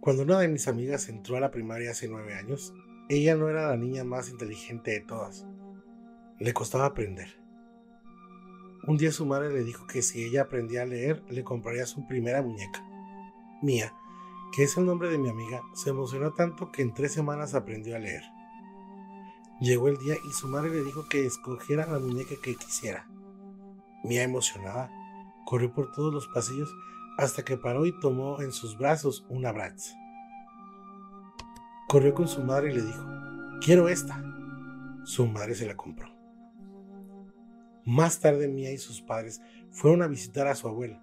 Cuando una de mis amigas entró a la primaria hace nueve años, ella no era la niña más inteligente de todas. Le costaba aprender. Un día su madre le dijo que si ella aprendía a leer, le compraría su primera muñeca. Mía, que es el nombre de mi amiga, se emocionó tanto que en tres semanas aprendió a leer. Llegó el día y su madre le dijo que escogiera la muñeca que quisiera. Mía, emocionada, corrió por todos los pasillos hasta que paró y tomó en sus brazos una Bratz. Corrió con su madre y le dijo, quiero esta. Su madre se la compró. Más tarde Mía y sus padres fueron a visitar a su abuela.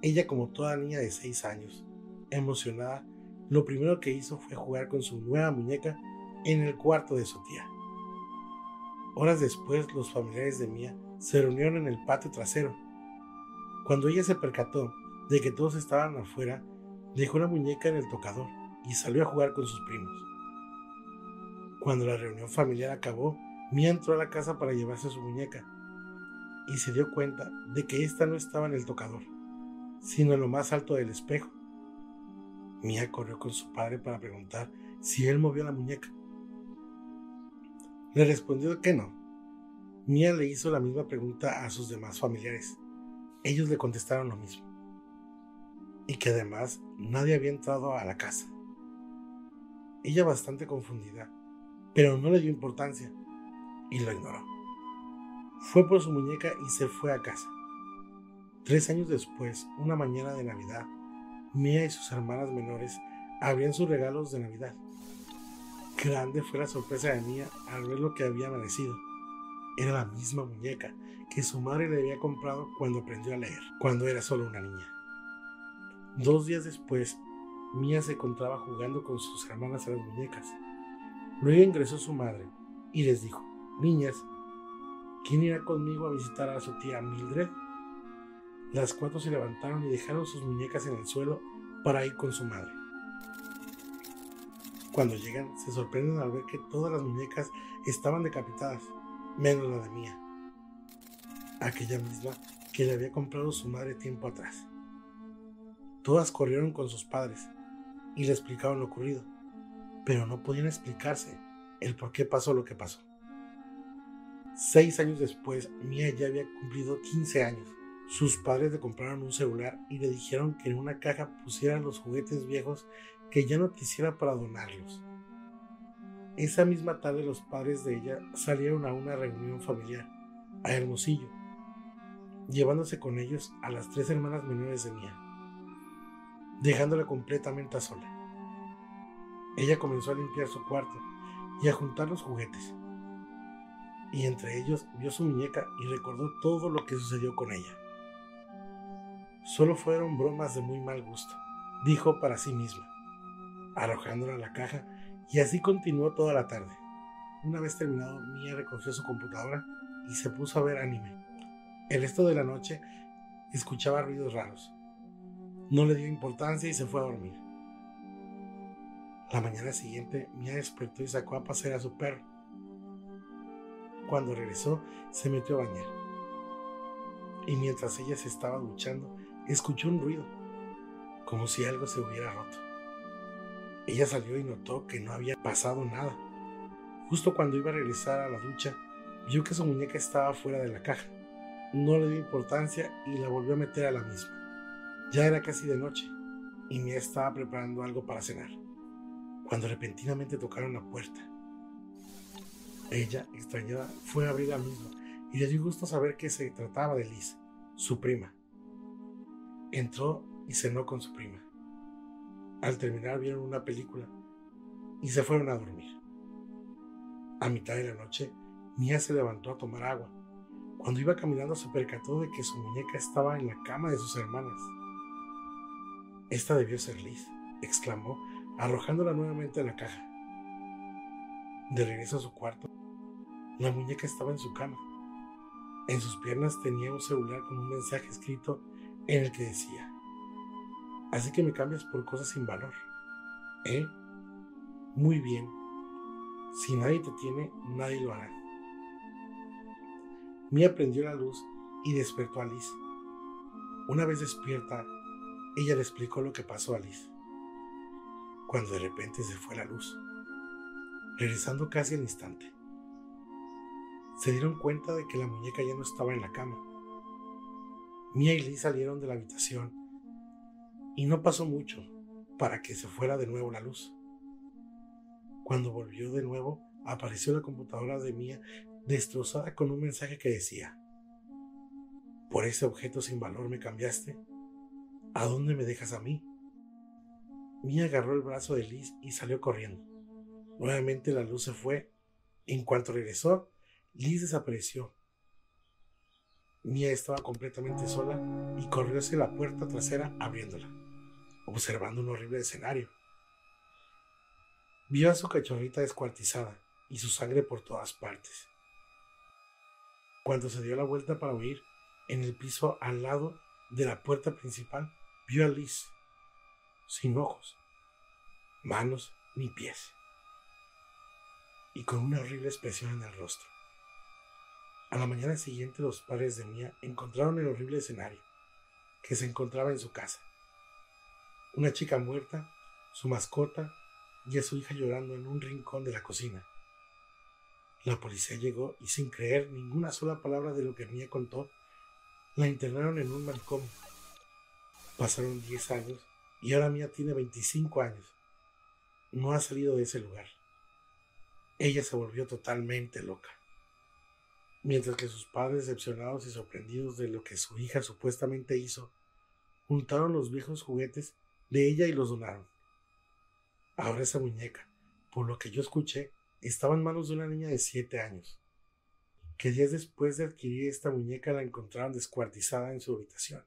Ella, como toda niña de seis años, emocionada, lo primero que hizo fue jugar con su nueva muñeca en el cuarto de su tía. Horas después, los familiares de Mía se reunieron en el patio trasero. Cuando ella se percató de que todos estaban afuera, dejó la muñeca en el tocador y salió a jugar con sus primos. Cuando la reunión familiar acabó, Mia entró a la casa para llevarse su muñeca y se dio cuenta de que ésta no estaba en el tocador, sino en lo más alto del espejo. Mia corrió con su padre para preguntar si él movió la muñeca. Le respondió que no. Mia le hizo la misma pregunta a sus demás familiares. Ellos le contestaron lo mismo. Y que además nadie había entrado a la casa. Ella bastante confundida, pero no le dio importancia y lo ignoró. Fue por su muñeca y se fue a casa. Tres años después, una mañana de Navidad, Mia y sus hermanas menores abrían sus regalos de Navidad. Grande fue la sorpresa de Mia al ver lo que había amanecido. Era la misma muñeca que su madre le había comprado cuando aprendió a leer, cuando era solo una niña. Dos días después, Mia se encontraba jugando con sus hermanas a las muñecas. Luego ingresó su madre y les dijo, Niñas, ¿quién irá conmigo a visitar a su tía Mildred? Las cuatro se levantaron y dejaron sus muñecas en el suelo para ir con su madre. Cuando llegan, se sorprenden al ver que todas las muñecas estaban decapitadas, menos la de Mía, aquella misma que le había comprado su madre tiempo atrás. Todas corrieron con sus padres y le explicaron lo ocurrido, pero no podían explicarse el por qué pasó lo que pasó. Seis años después, Mia ya había cumplido 15 años. Sus padres le compraron un celular y le dijeron que en una caja pusiera los juguetes viejos que ya no quisiera para donarlos. Esa misma tarde los padres de ella salieron a una reunión familiar, a Hermosillo, llevándose con ellos a las tres hermanas menores de Mia, dejándola completamente a sola. Ella comenzó a limpiar su cuarto y a juntar los juguetes y entre ellos vio su muñeca y recordó todo lo que sucedió con ella. Solo fueron bromas de muy mal gusto, dijo para sí misma, arrojándola a la caja y así continuó toda la tarde. Una vez terminado, Mia recogió su computadora y se puso a ver anime. El resto de la noche escuchaba ruidos raros. No le dio importancia y se fue a dormir. La mañana siguiente, Mia despertó y sacó a pasear a su perro. Cuando regresó, se metió a bañar. Y mientras ella se estaba duchando, escuchó un ruido, como si algo se hubiera roto. Ella salió y notó que no había pasado nada. Justo cuando iba a regresar a la ducha, vio que su muñeca estaba fuera de la caja. No le dio importancia y la volvió a meter a la misma. Ya era casi de noche y Mia estaba preparando algo para cenar, cuando repentinamente tocaron la puerta. Ella, extrañada, fue a abrir la misma y le dio gusto saber que se trataba de Liz, su prima. Entró y cenó con su prima. Al terminar vieron una película y se fueron a dormir. A mitad de la noche, Mia se levantó a tomar agua. Cuando iba caminando se percató de que su muñeca estaba en la cama de sus hermanas. Esta debió ser Liz, exclamó, arrojándola nuevamente a la caja. De regreso a su cuarto, la muñeca estaba en su cama. En sus piernas tenía un celular con un mensaje escrito en el que decía, así que me cambias por cosas sin valor. ¿Eh? Muy bien. Si nadie te tiene, nadie lo hará. Mia prendió la luz y despertó a Liz. Una vez despierta, ella le explicó lo que pasó a Liz. cuando de repente se fue la luz, regresando casi al instante. Se dieron cuenta de que la muñeca ya no estaba en la cama. Mia y Liz salieron de la habitación y no pasó mucho para que se fuera de nuevo la luz. Cuando volvió de nuevo, apareció la computadora de Mia destrozada con un mensaje que decía, por ese objeto sin valor me cambiaste, ¿a dónde me dejas a mí? Mia agarró el brazo de Liz y salió corriendo. Nuevamente la luz se fue. En cuanto regresó, Liz desapareció. Mia estaba completamente sola y corrió hacia la puerta trasera abriéndola, observando un horrible escenario. Vio a su cachorrita descuartizada y su sangre por todas partes. Cuando se dio la vuelta para huir, en el piso al lado de la puerta principal, vio a Liz, sin ojos, manos ni pies, y con una horrible expresión en el rostro. A la mañana siguiente los padres de Mia encontraron el horrible escenario que se encontraba en su casa. Una chica muerta, su mascota y a su hija llorando en un rincón de la cocina. La policía llegó y sin creer ninguna sola palabra de lo que Mia contó, la internaron en un manicomio. Pasaron 10 años y ahora Mia tiene 25 años. No ha salido de ese lugar. Ella se volvió totalmente loca. Mientras que sus padres, decepcionados y sorprendidos de lo que su hija supuestamente hizo, juntaron los viejos juguetes de ella y los donaron. Ahora esa muñeca, por lo que yo escuché, estaba en manos de una niña de siete años, que días después de adquirir esta muñeca la encontraron descuartizada en su habitación,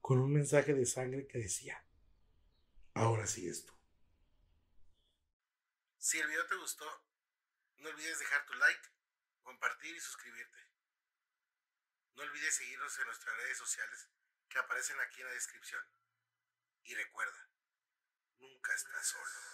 con un mensaje de sangre que decía, ahora sí tú. Si el video te gustó, no olvides dejar tu like, compartir y suscribirte. No olvides seguirnos en nuestras redes sociales que aparecen aquí en la descripción. Y recuerda, nunca estás solo.